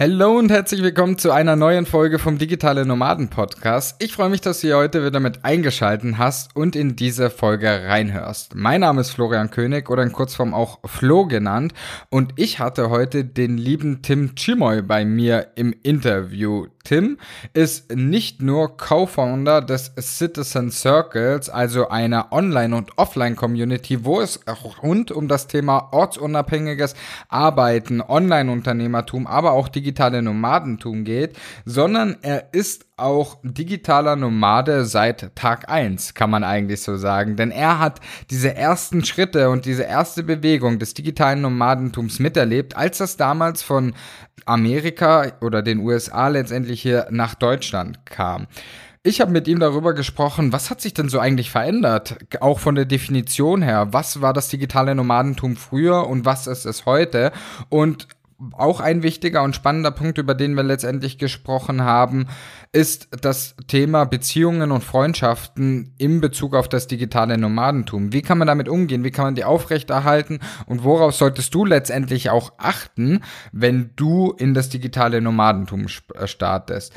Hallo und herzlich willkommen zu einer neuen Folge vom Digitale Nomaden Podcast. Ich freue mich, dass du hier heute wieder mit eingeschalten hast und in diese Folge reinhörst. Mein Name ist Florian König oder in Kurzform auch Flo genannt und ich hatte heute den lieben Tim Chimoy bei mir im Interview. Tim ist nicht nur Co-Founder des Citizen Circles, also einer Online- und Offline-Community, wo es rund um das Thema ortsunabhängiges Arbeiten, Online-Unternehmertum, aber auch digitale Nomadentum geht, sondern er ist auch digitaler Nomade seit Tag eins, kann man eigentlich so sagen. Denn er hat diese ersten Schritte und diese erste Bewegung des digitalen Nomadentums miterlebt, als das damals von Amerika oder den USA letztendlich hier nach Deutschland kam. Ich habe mit ihm darüber gesprochen, was hat sich denn so eigentlich verändert, auch von der Definition her. Was war das digitale Nomadentum früher und was ist es heute? Und auch ein wichtiger und spannender Punkt, über den wir letztendlich gesprochen haben, ist das Thema Beziehungen und Freundschaften im Bezug auf das digitale Nomadentum. Wie kann man damit umgehen? Wie kann man die aufrechterhalten? Und worauf solltest du letztendlich auch achten, wenn du in das digitale Nomadentum äh, startest?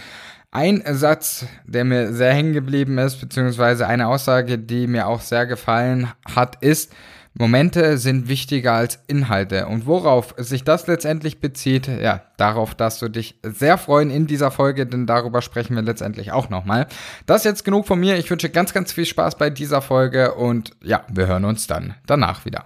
Ein Satz, der mir sehr hängen geblieben ist, beziehungsweise eine Aussage, die mir auch sehr gefallen hat, ist, Momente sind wichtiger als Inhalte. Und worauf sich das letztendlich bezieht, ja, darauf darfst du dich sehr freuen in dieser Folge, denn darüber sprechen wir letztendlich auch nochmal. Das ist jetzt genug von mir. Ich wünsche ganz, ganz viel Spaß bei dieser Folge und ja, wir hören uns dann danach wieder.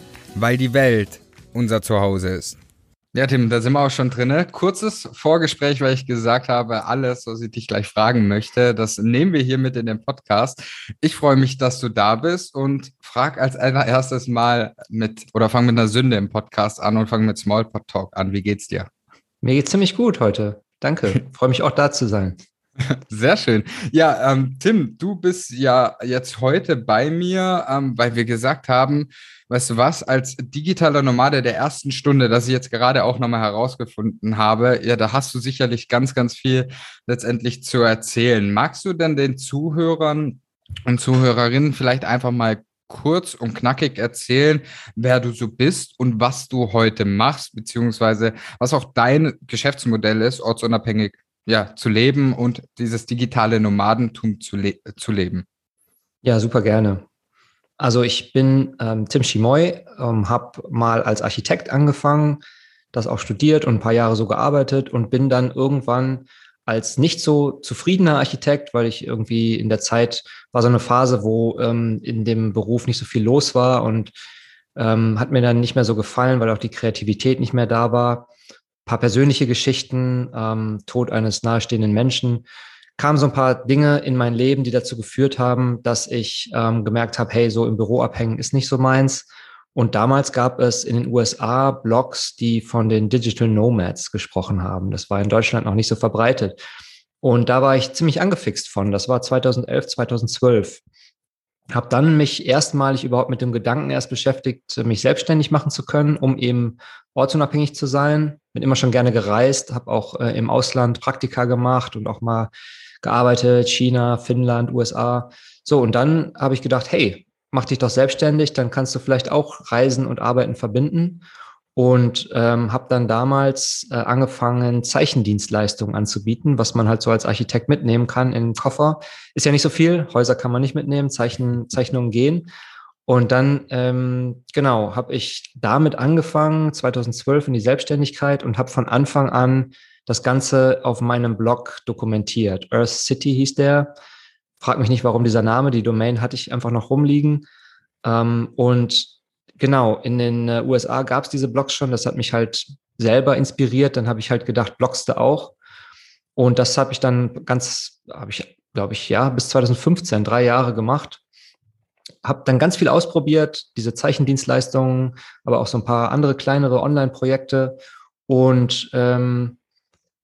weil die Welt unser Zuhause ist. Ja, Tim, da sind wir auch schon drin. Kurzes Vorgespräch, weil ich gesagt habe, alles, was ich dich gleich fragen möchte, das nehmen wir hier mit in den Podcast. Ich freue mich, dass du da bist und frag als allererstes mal mit oder fang mit einer Sünde im Podcast an und fang mit Smallpot Talk an. Wie geht's dir? Mir geht's ziemlich gut heute. Danke. freue mich auch da zu sein. Sehr schön. Ja, ähm, Tim, du bist ja jetzt heute bei mir, ähm, weil wir gesagt haben, weißt du was, als digitaler Nomade der ersten Stunde, das ich jetzt gerade auch nochmal herausgefunden habe, ja, da hast du sicherlich ganz, ganz viel letztendlich zu erzählen. Magst du denn den Zuhörern und Zuhörerinnen vielleicht einfach mal kurz und knackig erzählen, wer du so bist und was du heute machst, beziehungsweise was auch dein Geschäftsmodell ist, ortsunabhängig ja, zu leben und dieses digitale Nomadentum zu, le zu leben? Ja, super gerne. Also ich bin ähm, Tim Schimoy, ähm, habe mal als Architekt angefangen, das auch studiert und ein paar Jahre so gearbeitet und bin dann irgendwann als nicht so zufriedener Architekt, weil ich irgendwie in der Zeit war so eine Phase, wo ähm, in dem Beruf nicht so viel los war und ähm, hat mir dann nicht mehr so gefallen, weil auch die Kreativität nicht mehr da war. Ein paar persönliche Geschichten, ähm, Tod eines nahestehenden Menschen kamen so ein paar Dinge in mein Leben, die dazu geführt haben, dass ich ähm, gemerkt habe, hey, so im Büro abhängen ist nicht so meins. Und damals gab es in den USA Blogs, die von den Digital Nomads gesprochen haben. Das war in Deutschland noch nicht so verbreitet. Und da war ich ziemlich angefixt von. Das war 2011, 2012. Habe dann mich erstmalig überhaupt mit dem Gedanken erst beschäftigt, mich selbstständig machen zu können, um eben ortsunabhängig zu sein. Bin immer schon gerne gereist, habe auch äh, im Ausland Praktika gemacht und auch mal gearbeitet, China, Finnland, USA. So, und dann habe ich gedacht, hey, mach dich doch selbstständig, dann kannst du vielleicht auch Reisen und Arbeiten verbinden. Und ähm, habe dann damals äh, angefangen, Zeichendienstleistungen anzubieten, was man halt so als Architekt mitnehmen kann im Koffer. Ist ja nicht so viel, Häuser kann man nicht mitnehmen, Zeichen, Zeichnungen gehen. Und dann, ähm, genau, habe ich damit angefangen, 2012 in die Selbstständigkeit und habe von Anfang an das Ganze auf meinem Blog dokumentiert. Earth City hieß der. Frag mich nicht, warum dieser Name. Die Domain hatte ich einfach noch rumliegen. Ähm, und genau, in den äh, USA gab es diese Blogs schon. Das hat mich halt selber inspiriert. Dann habe ich halt gedacht, blogst du auch? Und das habe ich dann ganz, habe ich, glaube ich, ja, bis 2015, drei Jahre gemacht. Habe dann ganz viel ausprobiert, diese Zeichendienstleistungen, aber auch so ein paar andere kleinere Online-Projekte Und ähm,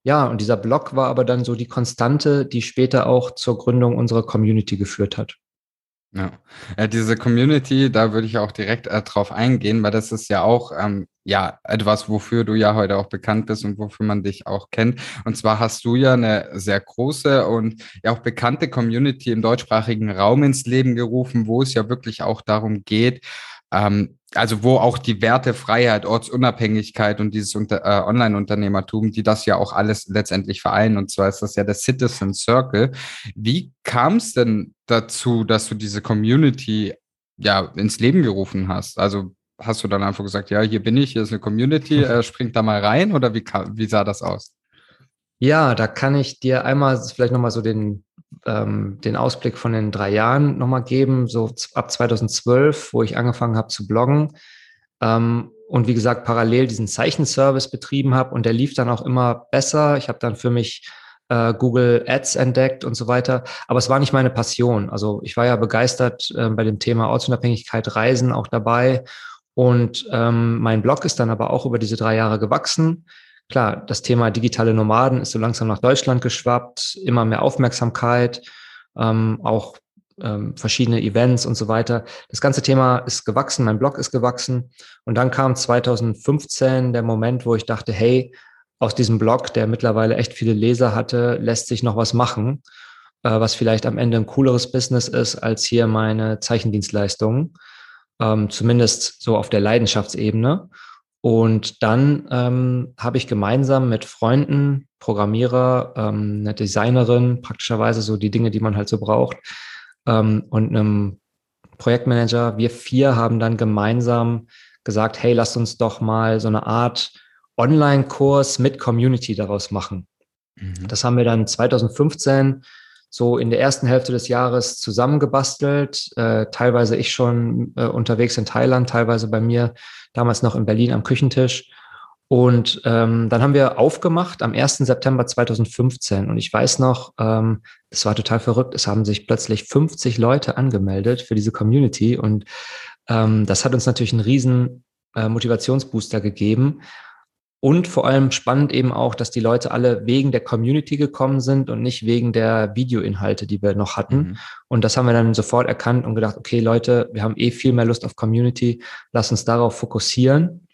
ja, und dieser Blog war aber dann so die Konstante, die später auch zur Gründung unserer Community geführt hat. Ja. ja, diese Community, da würde ich auch direkt äh, drauf eingehen, weil das ist ja auch ähm, ja etwas, wofür du ja heute auch bekannt bist und wofür man dich auch kennt. Und zwar hast du ja eine sehr große und ja auch bekannte Community im deutschsprachigen Raum ins Leben gerufen, wo es ja wirklich auch darum geht, ähm, also wo auch die Werte Freiheit, Ortsunabhängigkeit und dieses Unter äh, Online-Unternehmertum, die das ja auch alles letztendlich vereinen. Und zwar ist das ja der Citizen Circle. Wie kam es denn dazu, dass du diese Community ja ins Leben gerufen hast? Also hast du dann einfach gesagt, ja, hier bin ich, hier ist eine Community, äh, springt da mal rein oder wie, wie sah das aus? Ja, da kann ich dir einmal vielleicht nochmal so den ähm, den Ausblick von den drei Jahren nochmal geben, so ab 2012, wo ich angefangen habe zu bloggen. Ähm, und wie gesagt, parallel diesen Zeichenservice betrieben habe und der lief dann auch immer besser. Ich habe dann für mich äh, Google Ads entdeckt und so weiter. Aber es war nicht meine Passion. Also ich war ja begeistert äh, bei dem Thema Ortsunabhängigkeit, Reisen auch dabei. Und ähm, mein Blog ist dann aber auch über diese drei Jahre gewachsen. Klar, das Thema digitale Nomaden ist so langsam nach Deutschland geschwappt, immer mehr Aufmerksamkeit, ähm, auch ähm, verschiedene Events und so weiter. Das ganze Thema ist gewachsen, mein Blog ist gewachsen. Und dann kam 2015 der Moment, wo ich dachte, hey, aus diesem Blog, der mittlerweile echt viele Leser hatte, lässt sich noch was machen, äh, was vielleicht am Ende ein cooleres Business ist als hier meine Zeichendienstleistungen, ähm, zumindest so auf der Leidenschaftsebene. Und dann ähm, habe ich gemeinsam mit Freunden, Programmierer, ähm, eine Designerin, praktischerweise so die Dinge, die man halt so braucht, ähm, und einem Projektmanager, wir vier haben dann gemeinsam gesagt, hey, lasst uns doch mal so eine Art Online-Kurs mit Community daraus machen. Mhm. Das haben wir dann 2015 so in der ersten Hälfte des Jahres zusammengebastelt. Äh, teilweise ich schon äh, unterwegs in Thailand, teilweise bei mir damals noch in Berlin am Küchentisch. Und ähm, dann haben wir aufgemacht am 1. September 2015. Und ich weiß noch, ähm, es war total verrückt. Es haben sich plötzlich 50 Leute angemeldet für diese Community. Und ähm, das hat uns natürlich einen riesen äh, Motivationsbooster gegeben. Und vor allem spannend eben auch, dass die Leute alle wegen der Community gekommen sind und nicht wegen der Videoinhalte, die wir noch hatten. Mhm. Und das haben wir dann sofort erkannt und gedacht, okay Leute, wir haben eh viel mehr Lust auf Community, lass uns darauf fokussieren.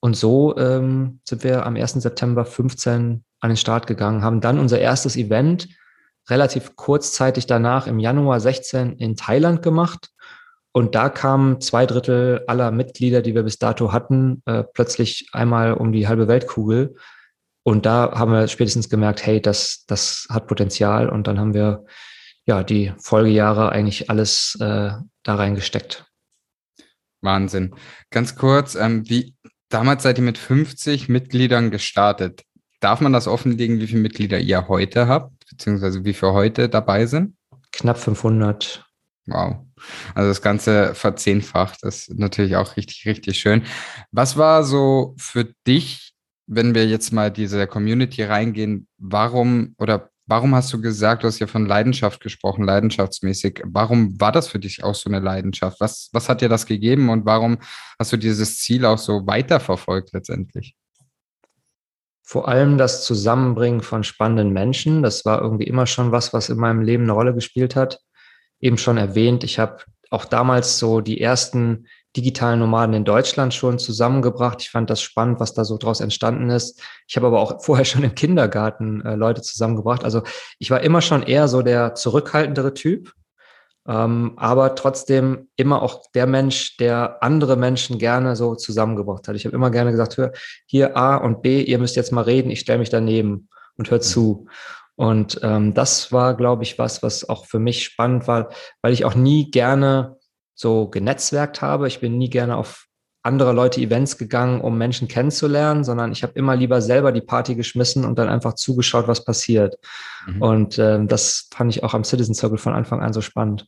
Und so ähm, sind wir am 1. September 15 an den Start gegangen, haben dann unser erstes Event relativ kurzzeitig danach im Januar 16 in Thailand gemacht und da kamen zwei Drittel aller Mitglieder, die wir bis dato hatten, äh, plötzlich einmal um die halbe Weltkugel. Und da haben wir spätestens gemerkt, hey, das, das hat Potenzial. Und dann haben wir ja die Folgejahre eigentlich alles äh, da reingesteckt. Wahnsinn. Ganz kurz, ähm, wie damals seid ihr mit 50 Mitgliedern gestartet. Darf man das offenlegen, wie viele Mitglieder ihr heute habt, beziehungsweise wie viele heute dabei sind? Knapp 500. Wow. Also das Ganze verzehnfacht, das ist natürlich auch richtig, richtig schön. Was war so für dich, wenn wir jetzt mal diese Community reingehen, warum oder warum hast du gesagt, du hast ja von Leidenschaft gesprochen, leidenschaftsmäßig. Warum war das für dich auch so eine Leidenschaft? Was, was hat dir das gegeben und warum hast du dieses Ziel auch so weiterverfolgt letztendlich? Vor allem das Zusammenbringen von spannenden Menschen. Das war irgendwie immer schon was, was in meinem Leben eine Rolle gespielt hat eben schon erwähnt, ich habe auch damals so die ersten digitalen Nomaden in Deutschland schon zusammengebracht. Ich fand das spannend, was da so draus entstanden ist. Ich habe aber auch vorher schon im Kindergarten äh, Leute zusammengebracht. Also ich war immer schon eher so der zurückhaltendere Typ, ähm, aber trotzdem immer auch der Mensch, der andere Menschen gerne so zusammengebracht hat. Ich habe immer gerne gesagt, hör, hier A und B, ihr müsst jetzt mal reden, ich stelle mich daneben und hört zu. Und ähm, das war, glaube ich, was, was auch für mich spannend war, weil ich auch nie gerne so genetzwerkt habe. Ich bin nie gerne auf andere Leute Events gegangen, um Menschen kennenzulernen, sondern ich habe immer lieber selber die Party geschmissen und dann einfach zugeschaut, was passiert. Mhm. Und ähm, das fand ich auch am Citizen Circle von Anfang an so spannend.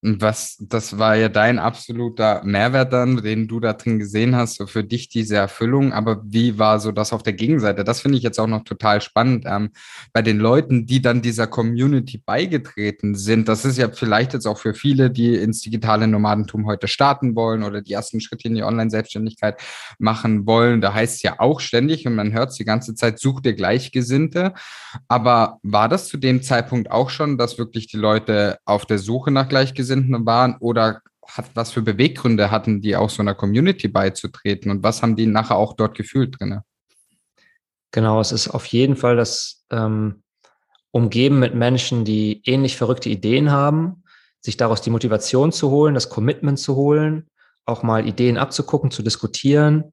Was, das war ja dein absoluter Mehrwert dann, den du da drin gesehen hast, so für dich diese Erfüllung. Aber wie war so das auf der Gegenseite? Das finde ich jetzt auch noch total spannend. Ähm, bei den Leuten, die dann dieser Community beigetreten sind, das ist ja vielleicht jetzt auch für viele, die ins digitale Nomadentum heute starten wollen oder die ersten Schritte in die Online-Selbstständigkeit machen wollen. Da heißt es ja auch ständig und man hört es die ganze Zeit, such dir Gleichgesinnte. Aber war das zu dem Zeitpunkt auch schon, dass wirklich die Leute auf der Suche nach Gleichgesinnten Gleichgesinnten waren oder hat, was für Beweggründe hatten die auch so einer Community beizutreten und was haben die nachher auch dort gefühlt drin? Genau, es ist auf jeden Fall das ähm, Umgeben mit Menschen, die ähnlich verrückte Ideen haben, sich daraus die Motivation zu holen, das Commitment zu holen, auch mal Ideen abzugucken, zu diskutieren.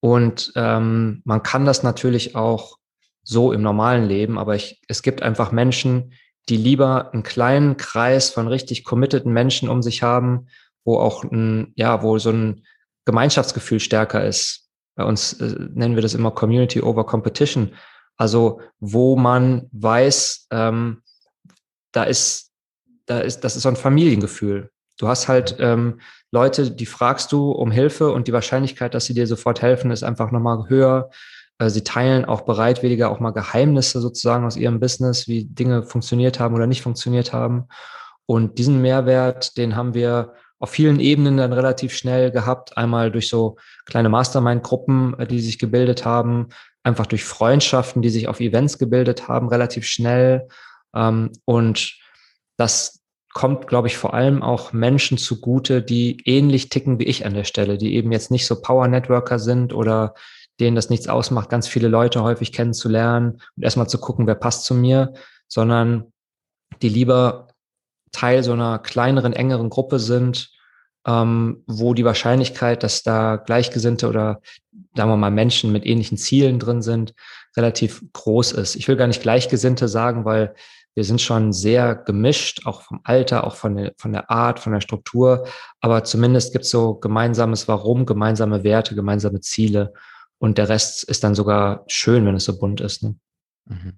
Und ähm, man kann das natürlich auch so im normalen Leben, aber ich, es gibt einfach Menschen, die lieber einen kleinen Kreis von richtig committeden Menschen um sich haben, wo auch ein, ja, wo so ein Gemeinschaftsgefühl stärker ist. Bei uns äh, nennen wir das immer Community over Competition. Also wo man weiß, ähm, da ist, da ist, das ist so ein Familiengefühl. Du hast halt ähm, Leute, die fragst du um Hilfe und die Wahrscheinlichkeit, dass sie dir sofort helfen, ist einfach nochmal höher. Äh, sie teilen auch bereitwilliger auch mal Geheimnisse sozusagen aus ihrem Business, wie Dinge funktioniert haben oder nicht funktioniert haben. Und diesen Mehrwert, den haben wir auf vielen Ebenen dann relativ schnell gehabt. Einmal durch so kleine Mastermind-Gruppen, äh, die sich gebildet haben, einfach durch Freundschaften, die sich auf Events gebildet haben, relativ schnell. Ähm, und das kommt, glaube ich, vor allem auch Menschen zugute, die ähnlich ticken wie ich an der Stelle, die eben jetzt nicht so Power-Networker sind oder denen das nichts ausmacht, ganz viele Leute häufig kennenzulernen und erstmal zu gucken, wer passt zu mir, sondern die lieber Teil so einer kleineren, engeren Gruppe sind, ähm, wo die Wahrscheinlichkeit, dass da Gleichgesinnte oder sagen wir mal Menschen mit ähnlichen Zielen drin sind, relativ groß ist. Ich will gar nicht Gleichgesinnte sagen, weil wir sind schon sehr gemischt, auch vom Alter, auch von der, von der Art, von der Struktur. Aber zumindest gibt es so gemeinsames Warum, gemeinsame Werte, gemeinsame Ziele. Und der Rest ist dann sogar schön, wenn es so bunt ist. Ne? Mhm.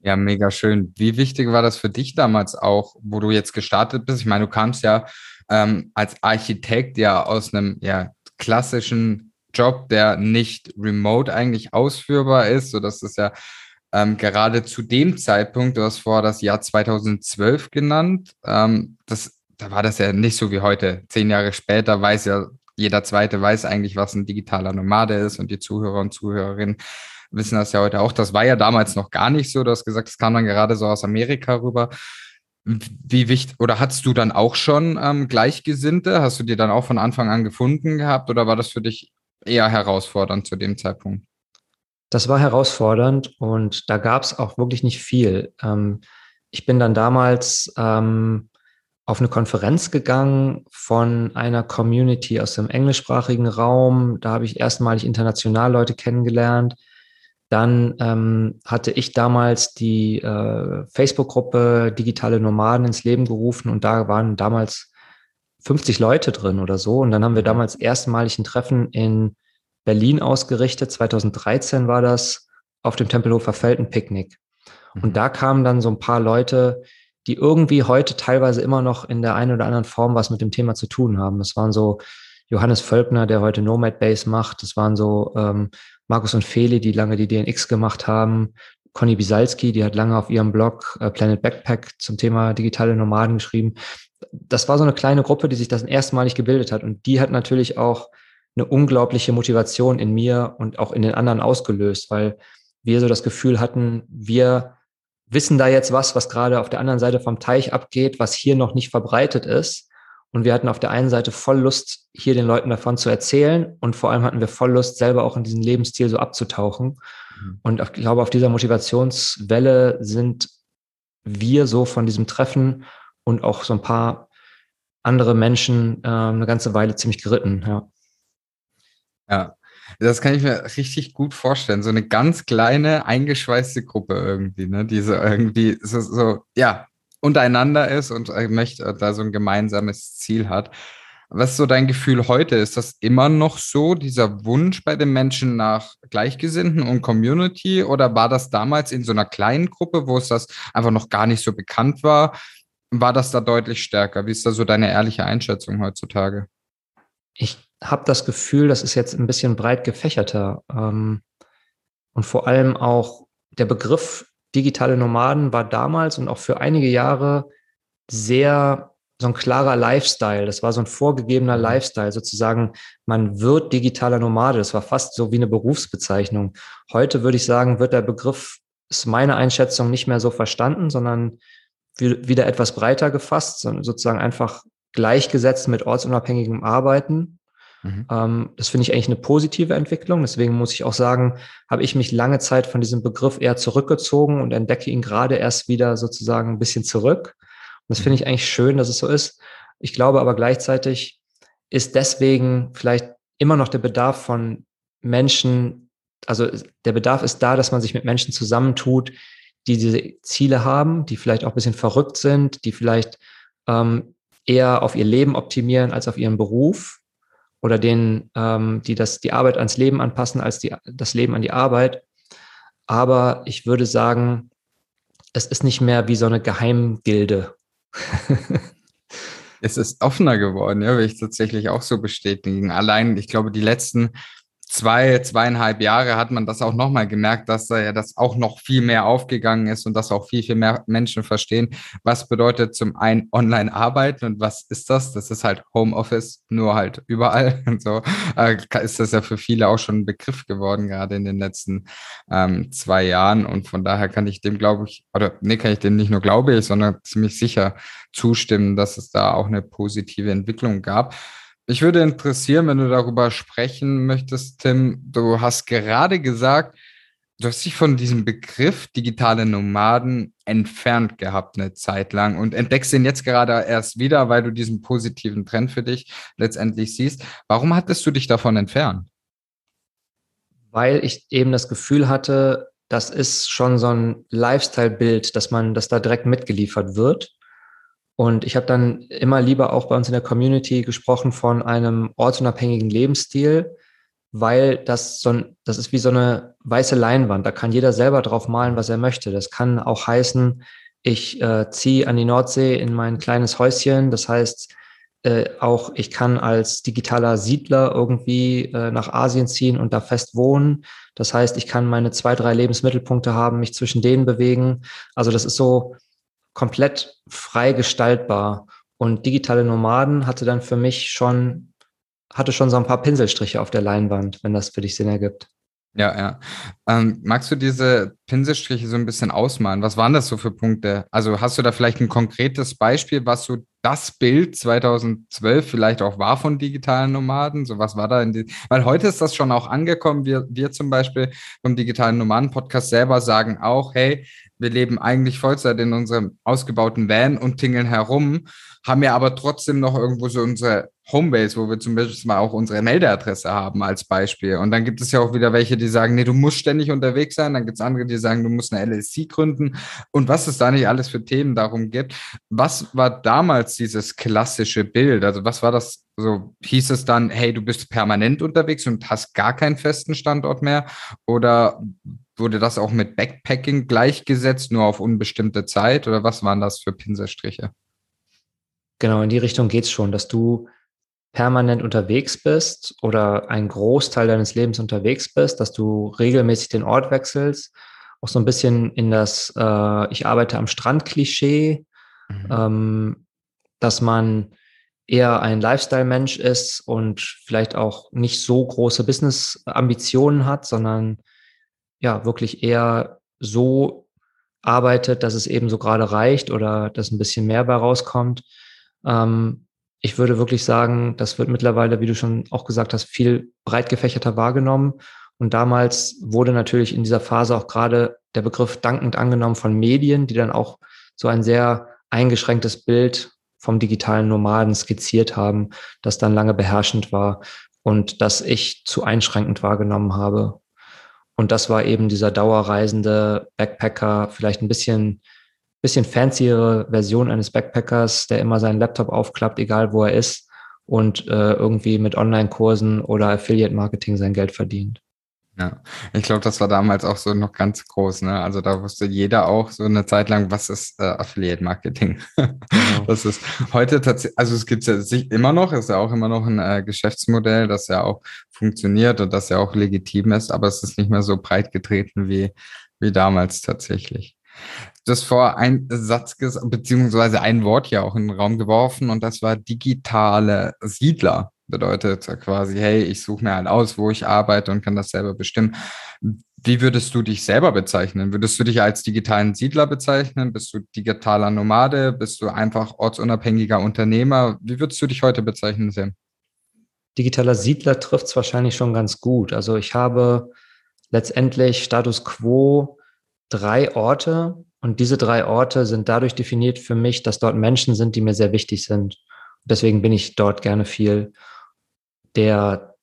Ja, mega schön. Wie wichtig war das für dich damals auch, wo du jetzt gestartet bist? Ich meine, du kamst ja ähm, als Architekt ja aus einem ja, klassischen Job, der nicht remote eigentlich ausführbar ist, so dass es ja ähm, gerade zu dem Zeitpunkt, du hast vor das Jahr 2012 genannt, ähm, das, da war das ja nicht so wie heute. Zehn Jahre später weiß ja jeder Zweite weiß eigentlich, was ein digitaler Nomade ist und die Zuhörer und Zuhörerinnen wissen das ja heute auch. Das war ja damals noch gar nicht so. Du hast gesagt, es kam dann gerade so aus Amerika rüber. Wie wichtig, oder hattest du dann auch schon ähm, Gleichgesinnte? Hast du dir dann auch von Anfang an gefunden gehabt oder war das für dich eher herausfordernd zu dem Zeitpunkt? Das war herausfordernd und da gab es auch wirklich nicht viel. Ähm, ich bin dann damals ähm, auf eine Konferenz gegangen von einer Community aus dem englischsprachigen Raum. Da habe ich erstmalig international Leute kennengelernt. Dann ähm, hatte ich damals die äh, Facebook-Gruppe Digitale Nomaden ins Leben gerufen und da waren damals 50 Leute drin oder so. Und dann haben wir mhm. damals erstmalig ein Treffen in Berlin ausgerichtet. 2013 war das auf dem Tempelhofer Feld ein Picknick. Und mhm. da kamen dann so ein paar Leute, die irgendwie heute teilweise immer noch in der einen oder anderen Form was mit dem Thema zu tun haben. Das waren so Johannes Völkner, der heute Nomad Base macht. Das waren so ähm, Markus und Feli, die lange die DNX gemacht haben. Conny Bisalski, die hat lange auf ihrem Blog äh, Planet Backpack zum Thema digitale Nomaden geschrieben. Das war so eine kleine Gruppe, die sich das erstmalig gebildet hat. Und die hat natürlich auch eine unglaubliche Motivation in mir und auch in den anderen ausgelöst, weil wir so das Gefühl hatten, wir wissen da jetzt was, was gerade auf der anderen Seite vom Teich abgeht, was hier noch nicht verbreitet ist. Und wir hatten auf der einen Seite voll Lust, hier den Leuten davon zu erzählen. Und vor allem hatten wir voll Lust, selber auch in diesen Lebensstil so abzutauchen. Mhm. Und ich glaube, auf dieser Motivationswelle sind wir so von diesem Treffen und auch so ein paar andere Menschen äh, eine ganze Weile ziemlich geritten, ja. Ja, das kann ich mir richtig gut vorstellen. So eine ganz kleine, eingeschweißte Gruppe irgendwie, ne? Die so irgendwie so, so ja, untereinander ist und äh, möchte äh, da so ein gemeinsames Ziel hat. Was ist so dein Gefühl heute? Ist das immer noch so, dieser Wunsch bei den Menschen nach Gleichgesinnten und Community? Oder war das damals in so einer kleinen Gruppe, wo es das einfach noch gar nicht so bekannt war? war das da deutlich stärker? Wie ist da so deine ehrliche Einschätzung heutzutage? Ich habe das Gefühl, das ist jetzt ein bisschen breit gefächerter. Ähm, und vor allem auch der Begriff digitale Nomaden war damals und auch für einige Jahre sehr so ein klarer Lifestyle. Das war so ein vorgegebener mhm. Lifestyle, sozusagen. Man wird digitaler Nomade. Das war fast so wie eine Berufsbezeichnung. Heute würde ich sagen, wird der Begriff, ist meine Einschätzung, nicht mehr so verstanden, sondern wieder etwas breiter gefasst, sondern sozusagen einfach gleichgesetzt mit ortsunabhängigem Arbeiten. Mhm. Ähm, das finde ich eigentlich eine positive Entwicklung. Deswegen muss ich auch sagen, habe ich mich lange Zeit von diesem Begriff eher zurückgezogen und entdecke ihn gerade erst wieder sozusagen ein bisschen zurück. Und das finde ich eigentlich schön, dass es so ist. Ich glaube aber gleichzeitig ist deswegen vielleicht immer noch der Bedarf von Menschen, also der Bedarf ist da, dass man sich mit Menschen zusammentut, die diese Ziele haben, die vielleicht auch ein bisschen verrückt sind, die vielleicht ähm, eher auf ihr Leben optimieren als auf ihren Beruf oder denen, ähm, die das, die Arbeit ans Leben anpassen als die, das Leben an die Arbeit. Aber ich würde sagen, es ist nicht mehr wie so eine Geheimgilde es ist offener geworden, ja, will ich tatsächlich auch so bestätigen. Allein, ich glaube, die letzten zwei, zweieinhalb Jahre hat man das auch nochmal gemerkt, dass da ja das auch noch viel mehr aufgegangen ist und dass auch viel, viel mehr Menschen verstehen, was bedeutet zum einen online arbeiten und was ist das? Das ist halt Homeoffice, nur halt überall und so. Äh, ist das ja für viele auch schon ein Begriff geworden, gerade in den letzten ähm, zwei Jahren. Und von daher kann ich dem, glaube ich, oder nee, kann ich dem nicht nur glaube ich, sondern ziemlich sicher zustimmen, dass es da auch eine positive Entwicklung gab. Ich würde interessieren, wenn du darüber sprechen möchtest, Tim. Du hast gerade gesagt, du hast dich von diesem Begriff digitale Nomaden entfernt gehabt eine Zeit lang und entdeckst ihn jetzt gerade erst wieder, weil du diesen positiven Trend für dich letztendlich siehst. Warum hattest du dich davon entfernt? Weil ich eben das Gefühl hatte, das ist schon so ein Lifestyle-Bild, dass man, dass da direkt mitgeliefert wird. Und ich habe dann immer lieber auch bei uns in der Community gesprochen von einem ortsunabhängigen Lebensstil, weil das so ein, das ist wie so eine weiße Leinwand. Da kann jeder selber drauf malen, was er möchte. Das kann auch heißen, ich äh, ziehe an die Nordsee in mein kleines Häuschen. Das heißt, äh, auch ich kann als digitaler Siedler irgendwie äh, nach Asien ziehen und da fest wohnen. Das heißt, ich kann meine zwei, drei Lebensmittelpunkte haben, mich zwischen denen bewegen. Also das ist so, komplett frei gestaltbar. Und digitale Nomaden hatte dann für mich schon, hatte schon so ein paar Pinselstriche auf der Leinwand, wenn das für dich Sinn ergibt. Ja, ja. Ähm, magst du diese Pinselstriche so ein bisschen ausmalen? Was waren das so für Punkte? Also hast du da vielleicht ein konkretes Beispiel, was so das Bild 2012 vielleicht auch war von digitalen Nomaden? So was war da in die, weil heute ist das schon auch angekommen. Wir, wir zum Beispiel vom digitalen Nomaden Podcast selber sagen auch, hey, wir leben eigentlich Vollzeit in unserem ausgebauten Van und tingeln herum, haben ja aber trotzdem noch irgendwo so unsere Homebase, wo wir zum Beispiel mal auch unsere Meldeadresse haben als Beispiel. Und dann gibt es ja auch wieder welche, die sagen, nee, du musst ständig unterwegs sein. Dann gibt es andere, die sagen, du musst eine LLC gründen. Und was es da nicht alles für Themen darum gibt. Was war damals dieses klassische Bild? Also was war das so? Hieß es dann, hey, du bist permanent unterwegs und hast gar keinen festen Standort mehr? Oder wurde das auch mit Backpacking gleichgesetzt, nur auf unbestimmte Zeit? Oder was waren das für Pinselstriche? Genau, in die Richtung geht es schon, dass du permanent unterwegs bist oder einen Großteil deines Lebens unterwegs bist, dass du regelmäßig den Ort wechselst, auch so ein bisschen in das äh, Ich arbeite am Strand-Klischee, mhm. ähm, dass man eher ein Lifestyle-Mensch ist und vielleicht auch nicht so große Business-Ambitionen hat, sondern ja, wirklich eher so arbeitet, dass es eben so gerade reicht oder dass ein bisschen mehr bei rauskommt. Ähm, ich würde wirklich sagen, das wird mittlerweile, wie du schon auch gesagt hast, viel breit gefächerter wahrgenommen. Und damals wurde natürlich in dieser Phase auch gerade der Begriff dankend angenommen von Medien, die dann auch so ein sehr eingeschränktes Bild vom digitalen Nomaden skizziert haben, das dann lange beherrschend war und das ich zu einschränkend wahrgenommen habe. Und das war eben dieser dauerreisende Backpacker, vielleicht ein bisschen, bisschen fanciere Version eines Backpackers, der immer seinen Laptop aufklappt, egal wo er ist und äh, irgendwie mit Online-Kursen oder Affiliate-Marketing sein Geld verdient. Ja, ich glaube, das war damals auch so noch ganz groß, ne? Also da wusste jeder auch so eine Zeit lang, was ist äh, Affiliate Marketing. Genau. Das ist heute tatsächlich, also es gibt es ja immer noch, ist ja auch immer noch ein äh, Geschäftsmodell, das ja auch funktioniert und das ja auch legitim ist, aber es ist nicht mehr so breit getreten wie, wie damals tatsächlich. Du hast vor ein Satz, beziehungsweise ein Wort ja auch in den Raum geworfen und das war digitale Siedler. Bedeutet quasi, hey, ich suche mir halt aus, wo ich arbeite und kann das selber bestimmen. Wie würdest du dich selber bezeichnen? Würdest du dich als digitalen Siedler bezeichnen? Bist du digitaler Nomade? Bist du einfach ortsunabhängiger Unternehmer? Wie würdest du dich heute bezeichnen, Sam? Digitaler Siedler trifft es wahrscheinlich schon ganz gut. Also ich habe letztendlich Status quo drei Orte und diese drei Orte sind dadurch definiert für mich, dass dort Menschen sind, die mir sehr wichtig sind. Deswegen bin ich dort gerne viel. Der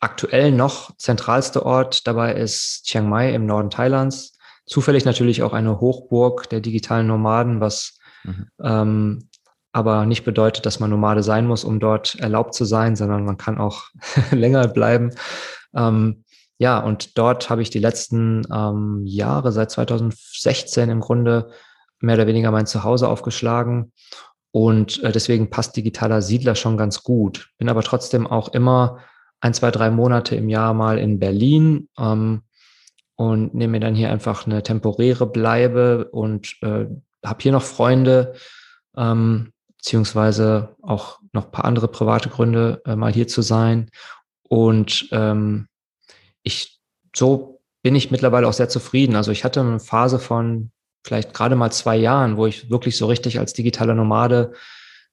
aktuell noch zentralste Ort dabei ist Chiang Mai im Norden Thailands. Zufällig natürlich auch eine Hochburg der digitalen Nomaden, was mhm. ähm, aber nicht bedeutet, dass man Nomade sein muss, um dort erlaubt zu sein, sondern man kann auch länger bleiben. Ähm, ja, und dort habe ich die letzten ähm, Jahre, seit 2016 im Grunde, mehr oder weniger mein Zuhause aufgeschlagen und äh, deswegen passt digitaler Siedler schon ganz gut. Bin aber trotzdem auch immer ein, zwei, drei Monate im Jahr mal in Berlin ähm, und nehme mir dann hier einfach eine temporäre Bleibe und äh, habe hier noch Freunde, ähm, beziehungsweise auch noch ein paar andere private Gründe, äh, mal hier zu sein. Und ähm, ich so bin ich mittlerweile auch sehr zufrieden. Also ich hatte eine Phase von vielleicht gerade mal zwei Jahren, wo ich wirklich so richtig als digitaler Nomade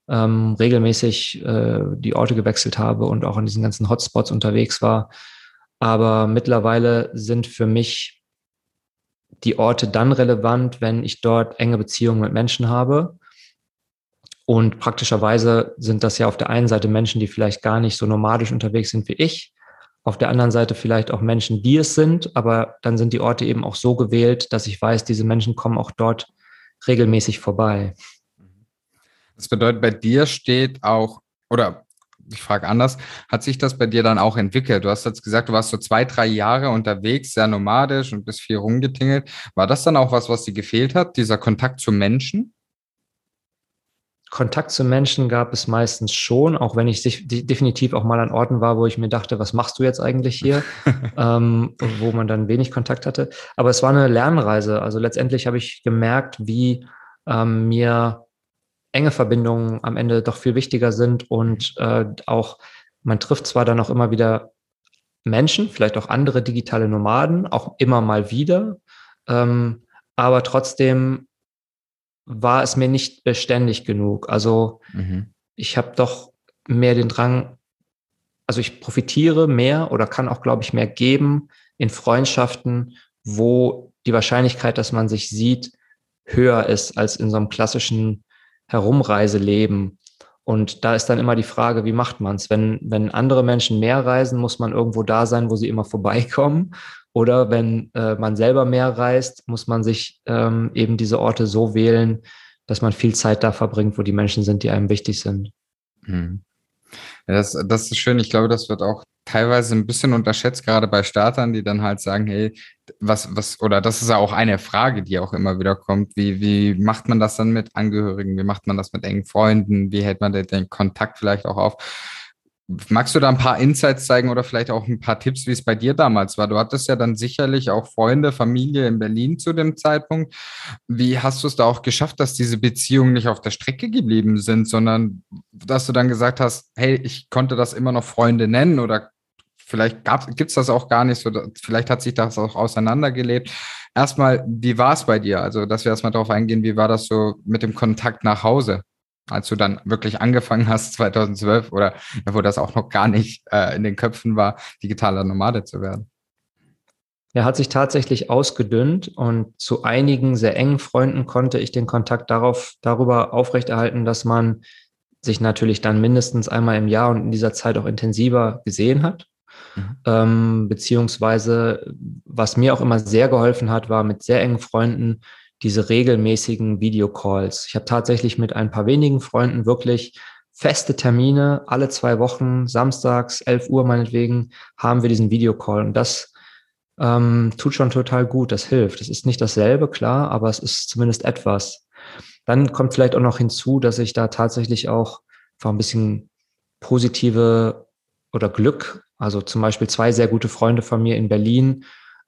ähm, regelmäßig äh, die Orte gewechselt habe und auch in diesen ganzen Hotspots unterwegs war. Aber mittlerweile sind für mich die Orte dann relevant, wenn ich dort enge Beziehungen mit Menschen habe. Und praktischerweise sind das ja auf der einen Seite Menschen, die vielleicht gar nicht so nomadisch unterwegs sind wie ich, auf der anderen Seite vielleicht auch Menschen, die es sind, aber dann sind die Orte eben auch so gewählt, dass ich weiß, diese Menschen kommen auch dort regelmäßig vorbei. Das bedeutet, bei dir steht auch, oder ich frage anders, hat sich das bei dir dann auch entwickelt? Du hast jetzt gesagt, du warst so zwei, drei Jahre unterwegs, sehr nomadisch und bist viel rumgetingelt. War das dann auch was, was dir gefehlt hat, dieser Kontakt zu Menschen? Kontakt zu Menschen gab es meistens schon, auch wenn ich definitiv auch mal an Orten war, wo ich mir dachte, was machst du jetzt eigentlich hier, ähm, wo man dann wenig Kontakt hatte. Aber es war eine Lernreise. Also letztendlich habe ich gemerkt, wie ähm, mir enge Verbindungen am Ende doch viel wichtiger sind und äh, auch man trifft zwar dann auch immer wieder Menschen, vielleicht auch andere digitale Nomaden, auch immer mal wieder, ähm, aber trotzdem war es mir nicht beständig genug. Also mhm. ich habe doch mehr den Drang, also ich profitiere mehr oder kann auch, glaube ich, mehr geben in Freundschaften, wo die Wahrscheinlichkeit, dass man sich sieht, höher ist als in so einem klassischen Herumreiseleben. Und da ist dann immer die Frage, wie macht man es? Wenn, wenn andere Menschen mehr reisen, muss man irgendwo da sein, wo sie immer vorbeikommen. Oder wenn äh, man selber mehr reist, muss man sich ähm, eben diese Orte so wählen, dass man viel Zeit da verbringt, wo die Menschen sind, die einem wichtig sind. Hm. Ja, das, das ist schön. Ich glaube, das wird auch teilweise ein bisschen unterschätzt, gerade bei Startern, die dann halt sagen, hey, was, was, oder das ist ja auch eine Frage, die auch immer wieder kommt. Wie, wie macht man das dann mit Angehörigen? Wie macht man das mit engen Freunden? Wie hält man den, den Kontakt vielleicht auch auf? Magst du da ein paar Insights zeigen oder vielleicht auch ein paar Tipps, wie es bei dir damals war? Du hattest ja dann sicherlich auch Freunde, Familie in Berlin zu dem Zeitpunkt. Wie hast du es da auch geschafft, dass diese Beziehungen nicht auf der Strecke geblieben sind, sondern dass du dann gesagt hast, hey, ich konnte das immer noch Freunde nennen oder vielleicht gibt es das auch gar nicht so, vielleicht hat sich das auch auseinandergelebt. Erstmal, wie war es bei dir? Also, dass wir erstmal darauf eingehen, wie war das so mit dem Kontakt nach Hause? Als du dann wirklich angefangen hast, 2012 oder wo das auch noch gar nicht äh, in den Köpfen war, digitaler Nomade zu werden? Er hat sich tatsächlich ausgedünnt und zu einigen sehr engen Freunden konnte ich den Kontakt darauf, darüber aufrechterhalten, dass man sich natürlich dann mindestens einmal im Jahr und in dieser Zeit auch intensiver gesehen hat. Mhm. Ähm, beziehungsweise, was mir auch immer sehr geholfen hat, war mit sehr engen Freunden diese regelmäßigen Videocalls. Ich habe tatsächlich mit ein paar wenigen Freunden wirklich feste Termine, alle zwei Wochen, samstags, 11 Uhr meinetwegen, haben wir diesen Videocall. Und das ähm, tut schon total gut, das hilft. Es ist nicht dasselbe, klar, aber es ist zumindest etwas. Dann kommt vielleicht auch noch hinzu, dass ich da tatsächlich auch einfach ein bisschen positive oder Glück, also zum Beispiel zwei sehr gute Freunde von mir in Berlin.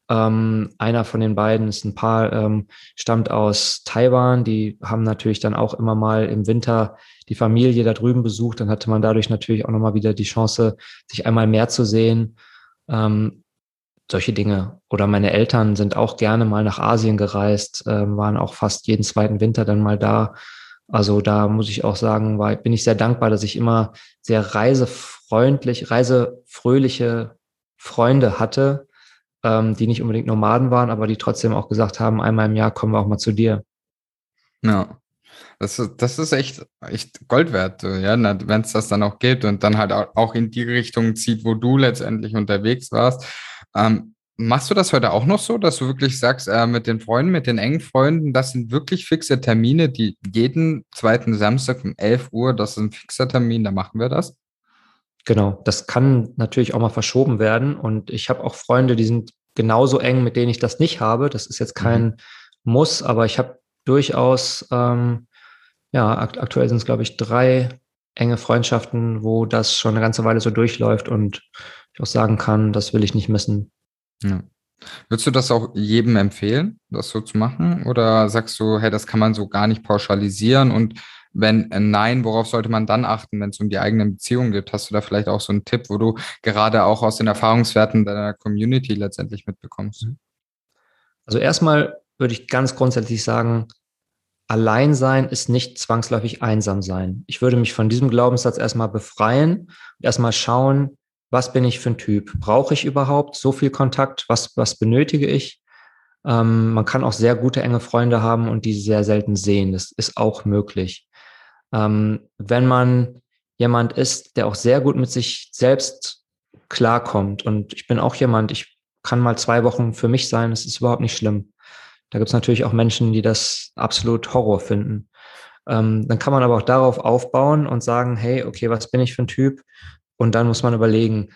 Ähm, einer von den beiden ist ein Paar, ähm, stammt aus Taiwan. Die haben natürlich dann auch immer mal im Winter die Familie da drüben besucht. Dann hatte man dadurch natürlich auch nochmal wieder die Chance, sich einmal mehr zu sehen. Ähm, solche Dinge. Oder meine Eltern sind auch gerne mal nach Asien gereist, äh, waren auch fast jeden zweiten Winter dann mal da. Also da muss ich auch sagen, war, bin ich sehr dankbar, dass ich immer sehr reisefreundlich, reisefröhliche Freunde hatte, ähm, die nicht unbedingt Nomaden waren, aber die trotzdem auch gesagt haben, einmal im Jahr kommen wir auch mal zu dir. Ja. Das ist, das ist echt, echt Gold wert, ja, wenn es das dann auch gibt und dann halt auch in die Richtung zieht, wo du letztendlich unterwegs warst. Ähm, machst du das heute auch noch so, dass du wirklich sagst, äh, mit den Freunden, mit den engen Freunden, das sind wirklich fixe Termine, die jeden zweiten Samstag um 11 Uhr, das ist ein fixer Termin, da machen wir das? Genau, das kann natürlich auch mal verschoben werden. Und ich habe auch Freunde, die sind genauso eng, mit denen ich das nicht habe. Das ist jetzt kein mhm. Muss, aber ich habe durchaus, ähm, ja, akt aktuell sind es, glaube ich, drei enge Freundschaften, wo das schon eine ganze Weile so durchläuft und ich auch sagen kann, das will ich nicht missen. Ja. Würdest du das auch jedem empfehlen, das so zu machen? Oder sagst du, hey, das kann man so gar nicht pauschalisieren? Und wenn äh, nein, worauf sollte man dann achten, wenn es um die eigenen Beziehungen geht? Hast du da vielleicht auch so einen Tipp, wo du gerade auch aus den Erfahrungswerten deiner Community letztendlich mitbekommst? Mhm. Also erstmal würde ich ganz grundsätzlich sagen, allein sein ist nicht zwangsläufig einsam sein. Ich würde mich von diesem Glaubenssatz erstmal befreien und erstmal schauen, was bin ich für ein Typ? Brauche ich überhaupt so viel Kontakt? Was, was benötige ich? Ähm, man kann auch sehr gute enge Freunde haben und die sehr selten sehen. Das ist auch möglich. Ähm, wenn man jemand ist, der auch sehr gut mit sich selbst klarkommt und ich bin auch jemand, ich kann mal zwei Wochen für mich sein, das ist überhaupt nicht schlimm. Da gibt es natürlich auch Menschen, die das absolut Horror finden. Ähm, dann kann man aber auch darauf aufbauen und sagen, hey, okay, was bin ich für ein Typ? Und dann muss man überlegen,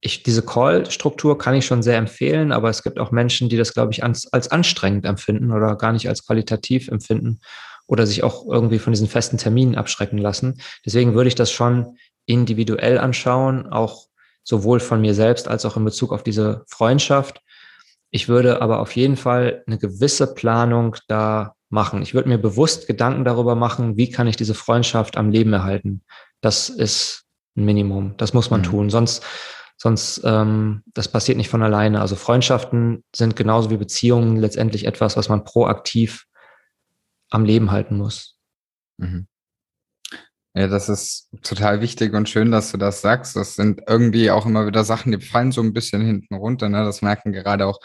ich, diese Call-Struktur kann ich schon sehr empfehlen, aber es gibt auch Menschen, die das, glaube ich, als, als anstrengend empfinden oder gar nicht als qualitativ empfinden oder sich auch irgendwie von diesen festen Terminen abschrecken lassen. Deswegen würde ich das schon individuell anschauen, auch sowohl von mir selbst als auch in Bezug auf diese Freundschaft. Ich würde aber auf jeden Fall eine gewisse Planung da machen. Ich würde mir bewusst Gedanken darüber machen, wie kann ich diese Freundschaft am Leben erhalten. Das ist ein Minimum. Das muss man mhm. tun. Sonst, sonst, ähm, das passiert nicht von alleine. Also Freundschaften sind genauso wie Beziehungen letztendlich etwas, was man proaktiv am Leben halten muss. Mhm. Ja, das ist total wichtig und schön, dass du das sagst. Das sind irgendwie auch immer wieder Sachen, die fallen so ein bisschen hinten runter. Ne? Das merken gerade auch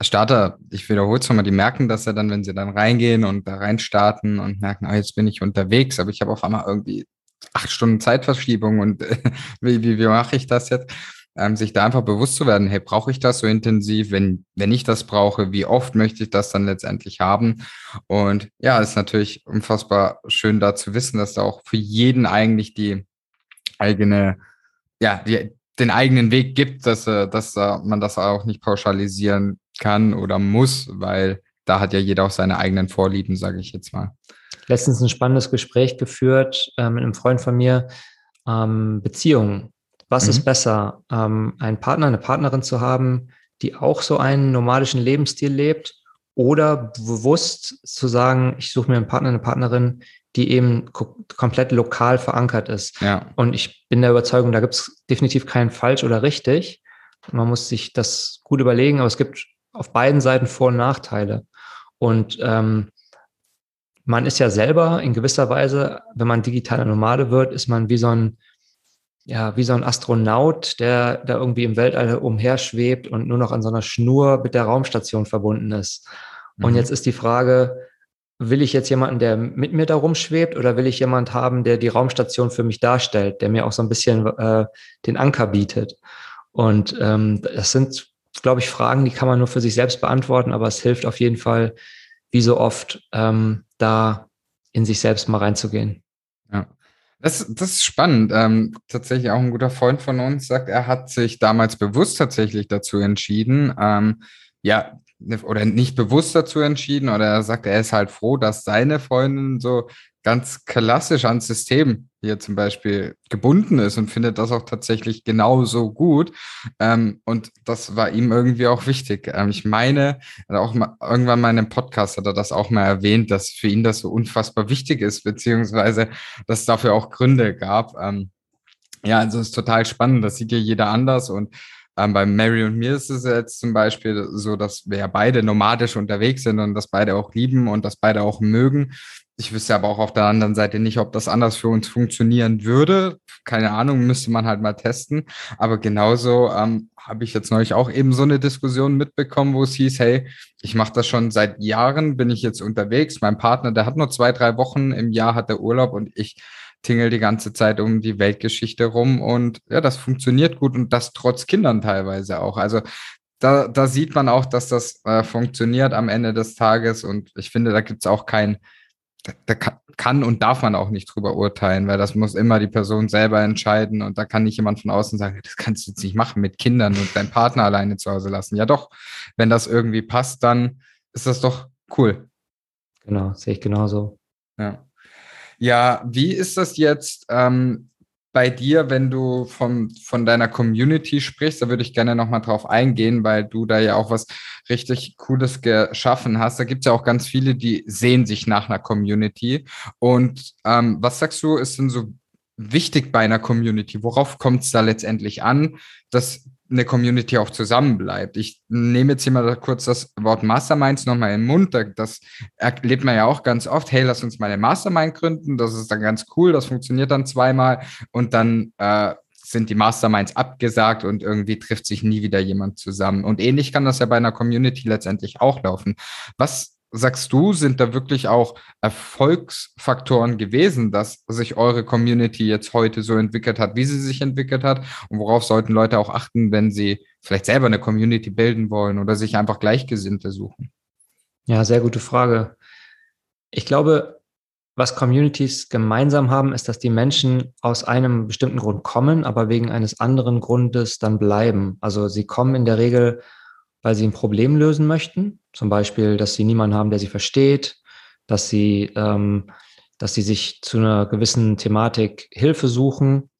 Starter, ich wiederhole es nochmal, die merken das ja dann, wenn sie dann reingehen und da reinstarten und merken, ah, jetzt bin ich unterwegs, aber ich habe auf einmal irgendwie acht Stunden Zeitverschiebung und wie, wie, wie mache ich das jetzt? Ähm, sich da einfach bewusst zu werden, hey, brauche ich das so intensiv? Wenn, wenn ich das brauche, wie oft möchte ich das dann letztendlich haben? Und ja, ist natürlich unfassbar schön da zu wissen, dass da auch für jeden eigentlich die eigene, ja, die, den eigenen Weg gibt, dass, äh, dass man das auch nicht pauschalisieren kann oder muss, weil da hat ja jeder auch seine eigenen Vorlieben, sage ich jetzt mal letztens ein spannendes Gespräch geführt äh, mit einem Freund von mir. Ähm, Beziehungen. Was mhm. ist besser, ähm, einen Partner, eine Partnerin zu haben, die auch so einen nomadischen Lebensstil lebt oder bewusst zu sagen, ich suche mir einen Partner, eine Partnerin, die eben komplett lokal verankert ist. Ja. Und ich bin der Überzeugung, da gibt es definitiv kein falsch oder richtig. Man muss sich das gut überlegen, aber es gibt auf beiden Seiten Vor- und Nachteile. Und ähm, man ist ja selber in gewisser Weise, wenn man digitaler Nomade wird, ist man wie so ein, ja, wie so ein Astronaut, der da irgendwie im Weltall umherschwebt und nur noch an so einer Schnur mit der Raumstation verbunden ist. Mhm. Und jetzt ist die Frage, will ich jetzt jemanden, der mit mir da rumschwebt oder will ich jemanden haben, der die Raumstation für mich darstellt, der mir auch so ein bisschen äh, den Anker bietet? Und ähm, das sind, glaube ich, Fragen, die kann man nur für sich selbst beantworten, aber es hilft auf jeden Fall, wie so oft, ähm, da in sich selbst mal reinzugehen. Das, das ist spannend. Ähm, tatsächlich auch ein guter Freund von uns sagt, er hat sich damals bewusst tatsächlich dazu entschieden, ähm, ja, ne, oder nicht bewusst dazu entschieden, oder er sagt, er ist halt froh, dass seine Freundin so ganz klassisch ans System hier zum Beispiel gebunden ist und findet das auch tatsächlich genauso gut. Ähm, und das war ihm irgendwie auch wichtig. Ähm, ich meine, auch mal, irgendwann mal in einem Podcast hat er das auch mal erwähnt, dass für ihn das so unfassbar wichtig ist, beziehungsweise dass es dafür auch Gründe gab. Ähm, ja, also es ist total spannend. Das sieht ja jeder anders und ähm, bei Mary und mir ist es jetzt zum Beispiel so, dass wir ja beide nomadisch unterwegs sind und das beide auch lieben und das beide auch mögen. Ich wüsste aber auch auf der anderen Seite nicht, ob das anders für uns funktionieren würde. Keine Ahnung, müsste man halt mal testen. Aber genauso ähm, habe ich jetzt neulich auch eben so eine Diskussion mitbekommen, wo es hieß, hey, ich mache das schon seit Jahren, bin ich jetzt unterwegs. Mein Partner, der hat nur zwei, drei Wochen im Jahr, hat der Urlaub und ich tingel die ganze Zeit um die Weltgeschichte rum und ja, das funktioniert gut und das trotz Kindern teilweise auch. Also da, da sieht man auch, dass das äh, funktioniert am Ende des Tages und ich finde, da gibt es auch kein da, da kann, kann, und darf man auch nicht drüber urteilen, weil das muss immer die Person selber entscheiden und da kann nicht jemand von außen sagen, das kannst du jetzt nicht machen mit Kindern und deinen Partner alleine zu Hause lassen. Ja doch, wenn das irgendwie passt, dann ist das doch cool. Genau, sehe ich genauso. Ja. Ja, wie ist das jetzt? Ähm, bei dir, wenn du von, von deiner Community sprichst, da würde ich gerne nochmal drauf eingehen, weil du da ja auch was richtig Cooles geschaffen hast. Da gibt es ja auch ganz viele, die sehen sich nach einer Community. Und ähm, was sagst du, ist denn so wichtig bei einer Community? Worauf kommt es da letztendlich an, dass eine Community auch zusammenbleibt. Ich nehme jetzt hier mal kurz das Wort Masterminds nochmal im Mund. Das erlebt man ja auch ganz oft. Hey, lass uns mal eine Mastermind gründen. Das ist dann ganz cool. Das funktioniert dann zweimal und dann äh, sind die Masterminds abgesagt und irgendwie trifft sich nie wieder jemand zusammen. Und ähnlich kann das ja bei einer Community letztendlich auch laufen. Was sagst du, sind da wirklich auch Erfolgsfaktoren gewesen, dass sich eure Community jetzt heute so entwickelt hat, wie sie sich entwickelt hat? Und worauf sollten Leute auch achten, wenn sie vielleicht selber eine Community bilden wollen oder sich einfach Gleichgesinnte suchen? Ja, sehr gute Frage. Ich glaube, was Communities gemeinsam haben, ist, dass die Menschen aus einem bestimmten Grund kommen, aber wegen eines anderen Grundes dann bleiben. Also sie kommen in der Regel weil sie ein Problem lösen möchten. Zum Beispiel, dass sie niemanden haben, der sie versteht, dass sie, ähm, dass sie sich zu einer gewissen Thematik Hilfe suchen.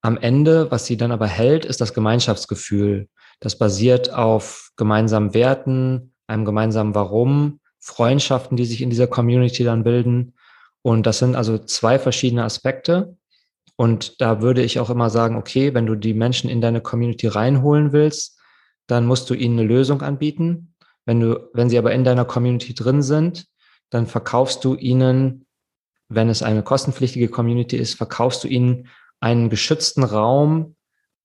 Am Ende, was sie dann aber hält, ist das Gemeinschaftsgefühl. Das basiert auf gemeinsamen Werten, einem gemeinsamen Warum, Freundschaften, die sich in dieser Community dann bilden. Und das sind also zwei verschiedene Aspekte. Und da würde ich auch immer sagen, okay, wenn du die Menschen in deine Community reinholen willst, dann musst du ihnen eine Lösung anbieten. Wenn du, wenn sie aber in deiner Community drin sind, dann verkaufst du ihnen, wenn es eine kostenpflichtige Community ist, verkaufst du ihnen einen geschützten Raum,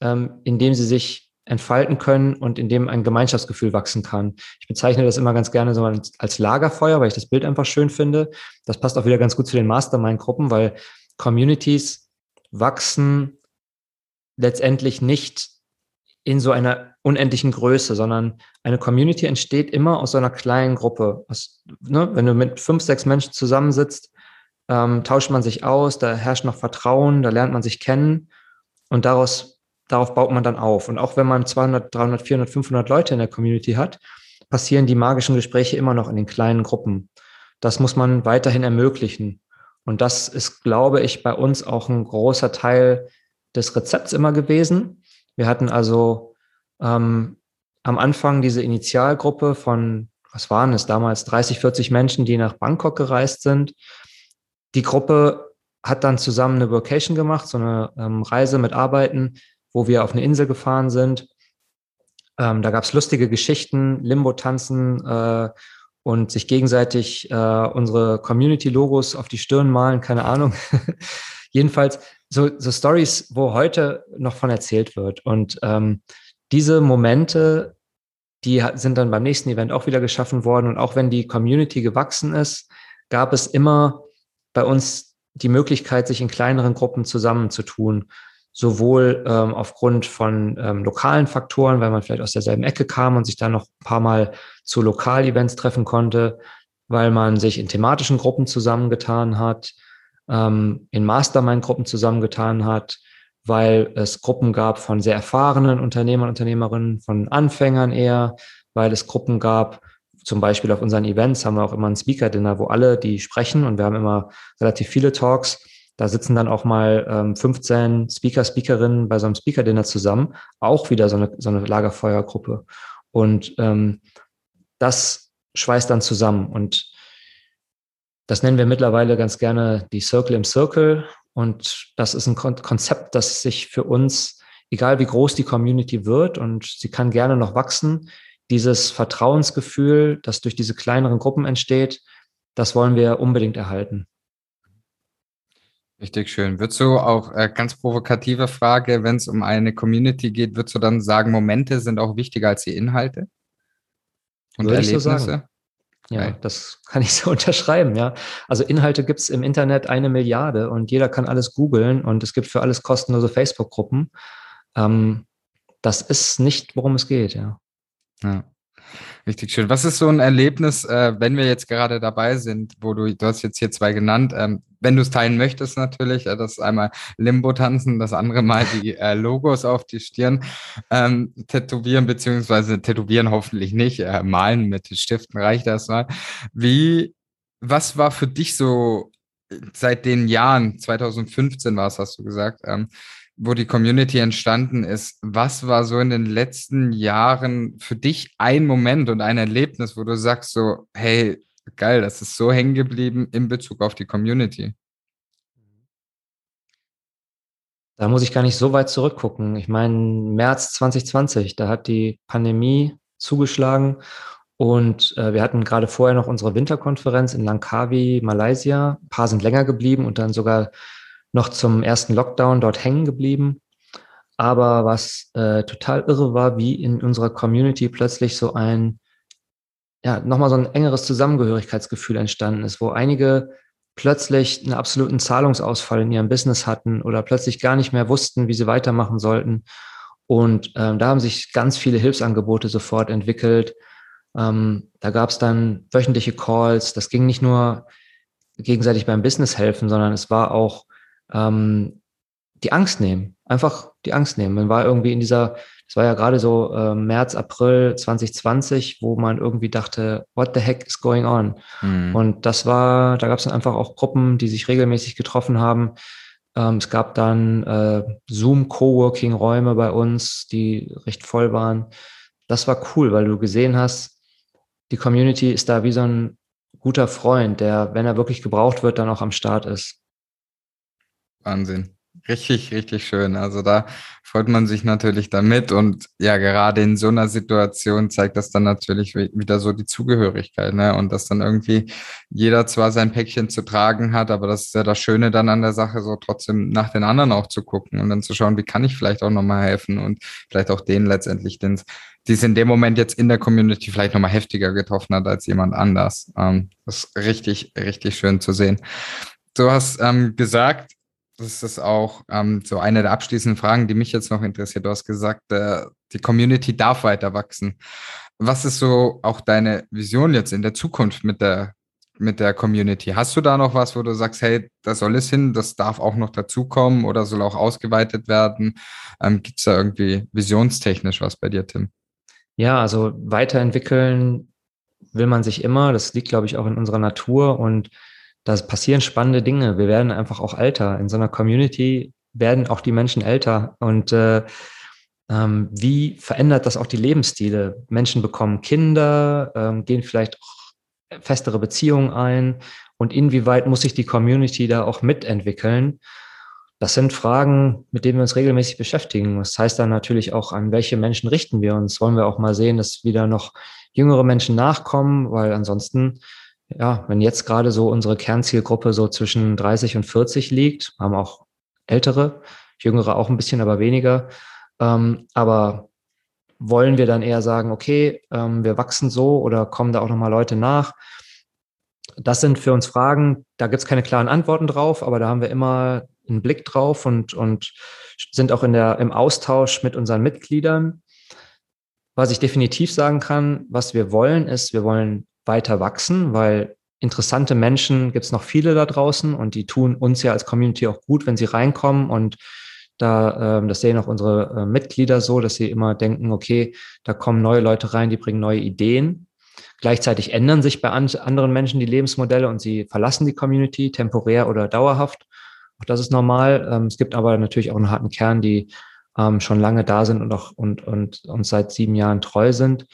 ähm, in dem sie sich entfalten können und in dem ein Gemeinschaftsgefühl wachsen kann. Ich bezeichne das immer ganz gerne so als, als Lagerfeuer, weil ich das Bild einfach schön finde. Das passt auch wieder ganz gut zu den Mastermind-Gruppen, weil Communities wachsen letztendlich nicht in so einer unendlichen Größe, sondern eine Community entsteht immer aus so einer kleinen Gruppe. Aus, ne, wenn du mit fünf, sechs Menschen zusammensitzt, ähm, tauscht man sich aus, da herrscht noch Vertrauen, da lernt man sich kennen und daraus, darauf baut man dann auf. Und auch wenn man 200, 300, 400, 500 Leute in der Community hat, passieren die magischen Gespräche immer noch in den kleinen Gruppen. Das muss man weiterhin ermöglichen. Und das ist, glaube ich, bei uns auch ein großer Teil des Rezepts immer gewesen wir hatten also ähm, am Anfang diese Initialgruppe von, was waren es damals, 30, 40 Menschen, die nach Bangkok gereist sind. Die Gruppe hat dann zusammen eine Vocation gemacht, so eine ähm, Reise mit Arbeiten, wo wir auf eine Insel gefahren sind. Ähm, da gab es lustige Geschichten, Limbo-Tanzen äh, und sich gegenseitig äh, unsere Community-Logos auf die Stirn malen, keine Ahnung. Jedenfalls so, so Stories, wo heute noch von erzählt wird. Und ähm, diese Momente, die sind dann beim nächsten Event auch wieder geschaffen worden. Und auch wenn die Community gewachsen ist, gab es immer bei uns die Möglichkeit, sich in kleineren Gruppen zusammenzutun. Sowohl ähm, aufgrund von ähm, lokalen Faktoren, weil man vielleicht aus derselben Ecke kam und sich dann noch ein paar Mal zu Lokalevents treffen konnte, weil man sich in thematischen Gruppen zusammengetan hat, ähm, in Mastermind-Gruppen zusammengetan hat, weil es Gruppen gab von sehr erfahrenen Unternehmern, Unternehmerinnen, von Anfängern eher, weil es Gruppen gab, zum Beispiel auf unseren Events haben wir auch immer ein Speaker-Dinner, wo alle, die sprechen, und wir haben immer relativ viele Talks, da sitzen dann auch mal ähm, 15 Speaker, Speakerinnen bei so einem Speaker-Dinner zusammen, auch wieder so eine, so eine Lagerfeuergruppe. Und ähm, das schweißt dann zusammen. Und das nennen wir mittlerweile ganz gerne die Circle im Circle. Und das ist ein Konzept, das sich für uns, egal wie groß die Community wird, und sie kann gerne noch wachsen, dieses Vertrauensgefühl, das durch diese kleineren Gruppen entsteht, das wollen wir unbedingt erhalten. Richtig schön. Würdest du auch äh, ganz provokative Frage, wenn es um eine Community geht, würdest du dann sagen, Momente sind auch wichtiger als die Inhalte und Würde Erlebnisse? Ich so sagen. Ja, okay. das kann ich so unterschreiben, ja. Also Inhalte gibt es im Internet eine Milliarde und jeder kann alles googeln und es gibt für alles kostenlose Facebook-Gruppen. Ähm, das ist nicht, worum es geht, ja. Ja. Richtig schön. Was ist so ein Erlebnis, äh, wenn wir jetzt gerade dabei sind, wo du, du hast jetzt hier zwei genannt, ähm, wenn du es teilen möchtest natürlich, äh, das einmal Limbo tanzen, das andere mal die äh, Logos auf die Stirn ähm, tätowieren, beziehungsweise tätowieren hoffentlich nicht, äh, malen mit Stiften reicht das mal. Wie, was war für dich so seit den Jahren, 2015 war es, hast du gesagt, ähm, wo die Community entstanden ist, was war so in den letzten Jahren für dich ein Moment und ein Erlebnis, wo du sagst so, hey, geil, das ist so hängen geblieben in Bezug auf die Community? Da muss ich gar nicht so weit zurückgucken. Ich meine, März 2020, da hat die Pandemie zugeschlagen und äh, wir hatten gerade vorher noch unsere Winterkonferenz in Langkawi, Malaysia. Ein paar sind länger geblieben und dann sogar noch zum ersten Lockdown dort hängen geblieben. Aber was äh, total irre war, wie in unserer Community plötzlich so ein, ja, nochmal so ein engeres Zusammengehörigkeitsgefühl entstanden ist, wo einige plötzlich einen absoluten Zahlungsausfall in ihrem Business hatten oder plötzlich gar nicht mehr wussten, wie sie weitermachen sollten. Und ähm, da haben sich ganz viele Hilfsangebote sofort entwickelt. Ähm, da gab es dann wöchentliche Calls. Das ging nicht nur gegenseitig beim Business helfen, sondern es war auch ähm, die Angst nehmen. Einfach die Angst nehmen. Man war irgendwie in dieser, es war ja gerade so äh, März, April 2020, wo man irgendwie dachte, what the heck is going on? Mhm. Und das war, da gab es dann einfach auch Gruppen, die sich regelmäßig getroffen haben. Ähm, es gab dann äh, Zoom-Coworking-Räume bei uns, die recht voll waren. Das war cool, weil du gesehen hast, die Community ist da wie so ein guter Freund, der, wenn er wirklich gebraucht wird, dann auch am Start ist. Wahnsinn. Richtig, richtig schön. Also da freut man sich natürlich damit und ja, gerade in so einer Situation zeigt das dann natürlich wieder so die Zugehörigkeit, ne? Und dass dann irgendwie jeder zwar sein Päckchen zu tragen hat, aber das ist ja das Schöne dann an der Sache, so trotzdem nach den anderen auch zu gucken und dann zu schauen, wie kann ich vielleicht auch nochmal helfen und vielleicht auch denen letztendlich, den, die es in dem Moment jetzt in der Community vielleicht nochmal heftiger getroffen hat als jemand anders. Ähm, das ist richtig, richtig schön zu sehen. Du hast ähm, gesagt, das ist auch ähm, so eine der abschließenden Fragen, die mich jetzt noch interessiert. Du hast gesagt, äh, die Community darf weiter wachsen. Was ist so auch deine Vision jetzt in der Zukunft mit der, mit der Community? Hast du da noch was, wo du sagst, hey, da soll es hin, das darf auch noch dazukommen oder soll auch ausgeweitet werden? Ähm, Gibt es da irgendwie visionstechnisch was bei dir, Tim? Ja, also weiterentwickeln will man sich immer. Das liegt, glaube ich, auch in unserer Natur und da passieren spannende Dinge. Wir werden einfach auch älter. In so einer Community werden auch die Menschen älter. Und äh, ähm, wie verändert das auch die Lebensstile? Menschen bekommen Kinder, ähm, gehen vielleicht auch festere Beziehungen ein. Und inwieweit muss sich die Community da auch mitentwickeln? Das sind Fragen, mit denen wir uns regelmäßig beschäftigen. Das heißt dann natürlich auch, an welche Menschen richten wir uns? Wollen wir auch mal sehen, dass wieder noch jüngere Menschen nachkommen? Weil ansonsten ja, wenn jetzt gerade so unsere Kernzielgruppe so zwischen 30 und 40 liegt, haben auch ältere, jüngere auch ein bisschen, aber weniger. Ähm, aber wollen wir dann eher sagen, okay, ähm, wir wachsen so oder kommen da auch nochmal Leute nach? Das sind für uns Fragen, da gibt es keine klaren Antworten drauf, aber da haben wir immer einen Blick drauf und, und sind auch in der, im Austausch mit unseren Mitgliedern. Was ich definitiv sagen kann, was wir wollen, ist, wir wollen weiter wachsen, weil interessante Menschen gibt es noch viele da draußen und die tun uns ja als Community auch gut, wenn sie reinkommen und da, ähm, das sehen auch unsere äh, Mitglieder so, dass sie immer denken, okay, da kommen neue Leute rein, die bringen neue Ideen. Gleichzeitig ändern sich bei an anderen Menschen die Lebensmodelle und sie verlassen die Community temporär oder dauerhaft. Auch das ist normal. Ähm, es gibt aber natürlich auch einen harten Kern, die ähm, schon lange da sind und auch und, und uns seit sieben Jahren treu sind.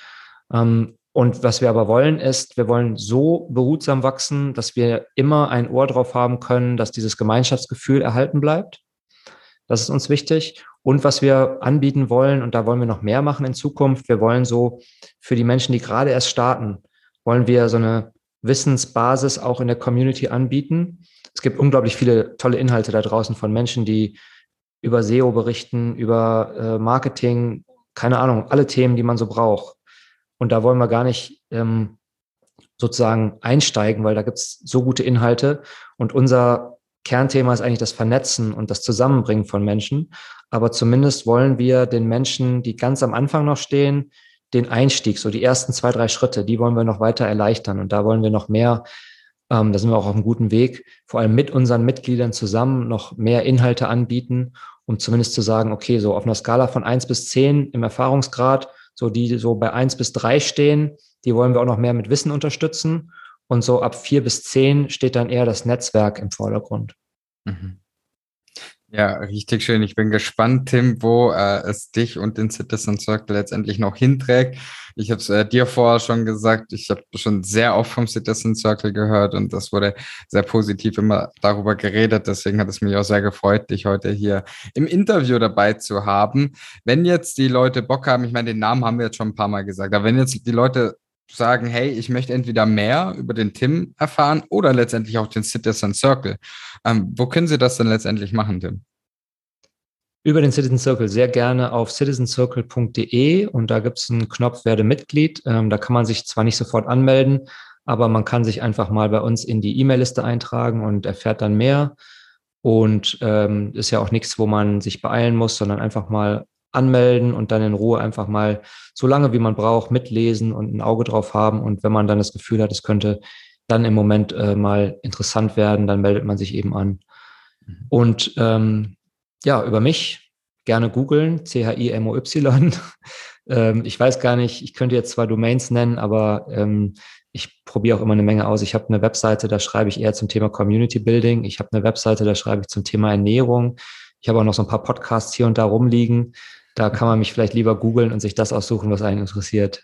Und was wir aber wollen, ist, wir wollen so behutsam wachsen, dass wir immer ein Ohr drauf haben können, dass dieses Gemeinschaftsgefühl erhalten bleibt. Das ist uns wichtig. Und was wir anbieten wollen, und da wollen wir noch mehr machen in Zukunft, wir wollen so für die Menschen, die gerade erst starten, wollen wir so eine Wissensbasis auch in der Community anbieten. Es gibt unglaublich viele tolle Inhalte da draußen von Menschen, die über SEO berichten, über äh, Marketing, keine Ahnung, alle Themen, die man so braucht. Und da wollen wir gar nicht ähm, sozusagen einsteigen, weil da gibt es so gute Inhalte. Und unser Kernthema ist eigentlich das Vernetzen und das Zusammenbringen von Menschen. Aber zumindest wollen wir den Menschen, die ganz am Anfang noch stehen, den Einstieg, so die ersten zwei, drei Schritte, die wollen wir noch weiter erleichtern. Und da wollen wir noch mehr, ähm, da sind wir auch auf einem guten Weg, vor allem mit unseren Mitgliedern zusammen noch mehr Inhalte anbieten, um zumindest zu sagen, okay, so auf einer Skala von eins bis zehn im Erfahrungsgrad, so die so bei eins bis drei stehen, die wollen wir auch noch mehr mit Wissen unterstützen. Und so ab vier bis zehn steht dann eher das Netzwerk im Vordergrund. Mhm. Ja, richtig schön. Ich bin gespannt, Tim, wo äh, es dich und den Citizen Circle letztendlich noch hinträgt. Ich habe es äh, dir vorher schon gesagt, ich habe schon sehr oft vom Citizen Circle gehört und das wurde sehr positiv immer darüber geredet. Deswegen hat es mich auch sehr gefreut, dich heute hier im Interview dabei zu haben. Wenn jetzt die Leute Bock haben, ich meine, den Namen haben wir jetzt schon ein paar Mal gesagt, aber wenn jetzt die Leute sagen, hey, ich möchte entweder mehr über den Tim erfahren oder letztendlich auch den Citizen Circle. Ähm, wo können Sie das denn letztendlich machen, Tim? Über den Citizen Circle sehr gerne auf citizencircle.de und da gibt es einen Knopf Werde Mitglied. Ähm, da kann man sich zwar nicht sofort anmelden, aber man kann sich einfach mal bei uns in die E-Mail-Liste eintragen und erfährt dann mehr. Und ähm, ist ja auch nichts, wo man sich beeilen muss, sondern einfach mal anmelden und dann in Ruhe einfach mal so lange, wie man braucht, mitlesen und ein Auge drauf haben. Und wenn man dann das Gefühl hat, es könnte dann im Moment äh, mal interessant werden, dann meldet man sich eben an. Mhm. Und ähm, ja, über mich gerne googeln, C-H-I-M-O-Y. ähm, ich weiß gar nicht, ich könnte jetzt zwar Domains nennen, aber ähm, ich probiere auch immer eine Menge aus. Ich habe eine Webseite, da schreibe ich eher zum Thema Community Building. Ich habe eine Webseite, da schreibe ich zum Thema Ernährung. Ich habe auch noch so ein paar Podcasts hier und da rumliegen. Da kann man mich vielleicht lieber googeln und sich das aussuchen, was einen interessiert.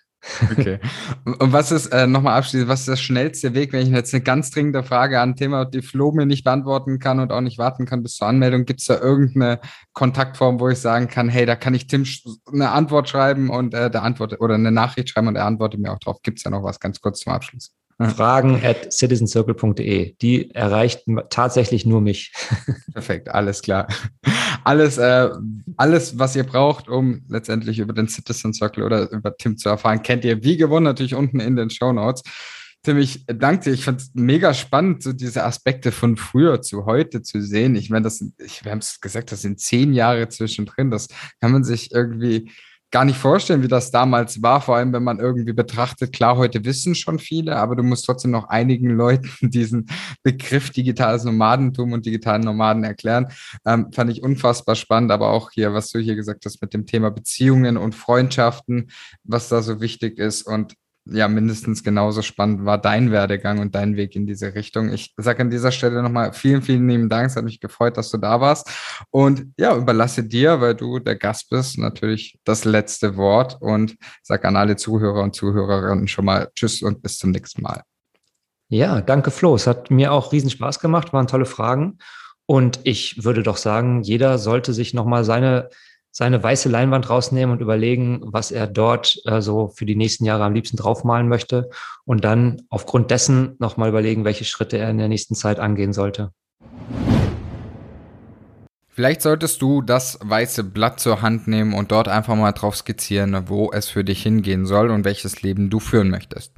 Okay. Und was ist, äh, nochmal abschließend, was ist der schnellste Weg, wenn ich jetzt eine ganz dringende Frage an ein Thema, die Flo mir nicht beantworten kann und auch nicht warten kann bis zur Anmeldung? Gibt es da irgendeine Kontaktform, wo ich sagen kann, hey, da kann ich Tim eine Antwort schreiben und äh, der antwortet oder eine Nachricht schreiben und er antwortet mir auch drauf? Gibt es da noch was ganz kurz zum Abschluss? Fragen at citizencircle.de. Die erreicht tatsächlich nur mich. Perfekt, alles klar. Alles, äh, alles, was ihr braucht, um letztendlich über den Citizen Circle oder über Tim zu erfahren, kennt ihr wie gewonnen natürlich unten in den Show Notes. Tim, ich danke dir. Ich fand es mega spannend, so diese Aspekte von früher zu heute zu sehen. Ich meine, das sind, ich, wir haben es gesagt, das sind zehn Jahre zwischendrin. Das kann man sich irgendwie gar nicht vorstellen, wie das damals war, vor allem wenn man irgendwie betrachtet, klar, heute wissen schon viele, aber du musst trotzdem noch einigen Leuten diesen Begriff digitales Nomadentum und digitalen Nomaden erklären. Ähm, fand ich unfassbar spannend, aber auch hier, was du hier gesagt hast mit dem Thema Beziehungen und Freundschaften, was da so wichtig ist und ja mindestens genauso spannend war dein Werdegang und dein Weg in diese Richtung. Ich sage an dieser Stelle nochmal vielen, vielen lieben Dank. Es hat mich gefreut, dass du da warst. Und ja, überlasse dir, weil du der Gast bist, natürlich das letzte Wort und sage an alle Zuhörer und Zuhörerinnen schon mal Tschüss und bis zum nächsten Mal. Ja, danke Flo. Es hat mir auch riesen Spaß gemacht, waren tolle Fragen. Und ich würde doch sagen, jeder sollte sich nochmal seine seine weiße Leinwand rausnehmen und überlegen, was er dort äh, so für die nächsten Jahre am liebsten draufmalen möchte und dann aufgrund dessen nochmal überlegen, welche Schritte er in der nächsten Zeit angehen sollte. Vielleicht solltest du das weiße Blatt zur Hand nehmen und dort einfach mal drauf skizzieren, wo es für dich hingehen soll und welches Leben du führen möchtest.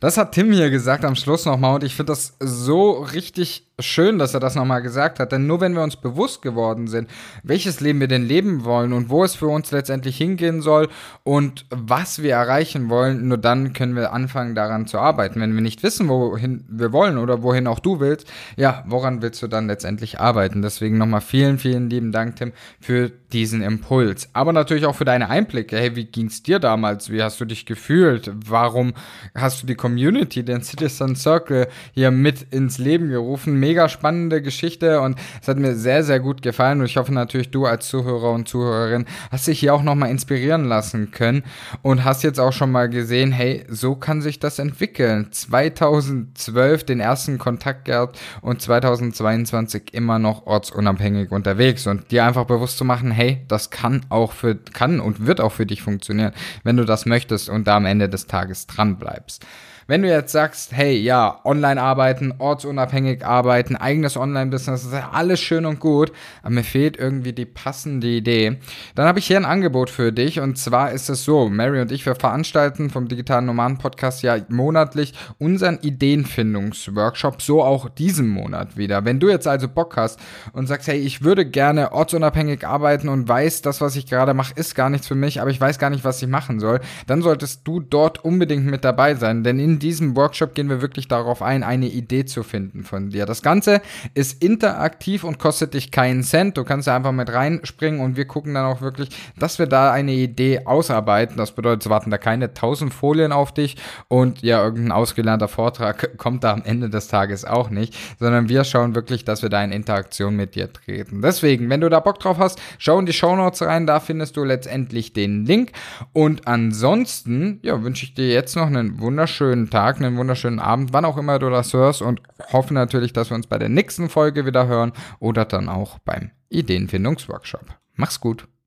Das hat Tim hier gesagt am Schluss nochmal und ich finde das so richtig schön, dass er das nochmal gesagt hat. Denn nur wenn wir uns bewusst geworden sind, welches Leben wir denn leben wollen und wo es für uns letztendlich hingehen soll und was wir erreichen wollen, nur dann können wir anfangen daran zu arbeiten. Wenn wir nicht wissen, wohin wir wollen oder wohin auch du willst, ja, woran willst du dann letztendlich arbeiten? Deswegen nochmal vielen, vielen lieben Dank, Tim, für diesen Impuls. Aber natürlich auch für deine Einblicke. Hey, wie ging es dir damals? Wie hast du dich gefühlt? Warum hast du die Community, den Citizen Circle hier mit ins Leben gerufen? Mega spannende Geschichte und es hat mir sehr, sehr gut gefallen und ich hoffe natürlich, du als Zuhörer und Zuhörerin hast dich hier auch nochmal inspirieren lassen können und hast jetzt auch schon mal gesehen, hey, so kann sich das entwickeln. 2012 den ersten Kontakt gehabt und 2022 immer noch ortsunabhängig unterwegs und dir einfach bewusst zu machen, hey, das kann auch für, kann und wird auch für dich funktionieren, wenn du das möchtest und da am Ende des Tages dran bleibst. Wenn du jetzt sagst, hey, ja, online arbeiten, ortsunabhängig arbeiten, eigenes Online-Business, ist ja alles schön und gut, aber mir fehlt irgendwie die passende Idee, dann habe ich hier ein Angebot für dich und zwar ist es so, Mary und ich, wir veranstalten vom Digitalen Nomaden Podcast ja monatlich unseren Ideenfindungsworkshop, so auch diesen Monat wieder. Wenn du jetzt also Bock hast und sagst, hey, ich würde gerne ortsunabhängig arbeiten und weiß, das, was ich gerade mache, ist gar nichts für mich, aber ich weiß gar nicht, was ich machen soll, dann solltest du dort unbedingt mit dabei sein, denn in diesem Workshop gehen wir wirklich darauf ein, eine Idee zu finden von dir. Das Ganze ist interaktiv und kostet dich keinen Cent. Du kannst da einfach mit reinspringen und wir gucken dann auch wirklich, dass wir da eine Idee ausarbeiten. Das bedeutet, es warten da keine tausend Folien auf dich und ja, irgendein ausgelernter Vortrag kommt da am Ende des Tages auch nicht, sondern wir schauen wirklich, dass wir da in Interaktion mit dir treten. Deswegen, wenn du da Bock drauf hast, schau in die Show Notes rein, da findest du letztendlich den Link. Und ansonsten, ja, wünsche ich dir jetzt noch einen Tag, einen wunderschönen Abend, wann auch immer du das hörst und hoffe natürlich, dass wir uns bei der nächsten Folge wieder hören oder dann auch beim Ideenfindungsworkshop. Mach's gut.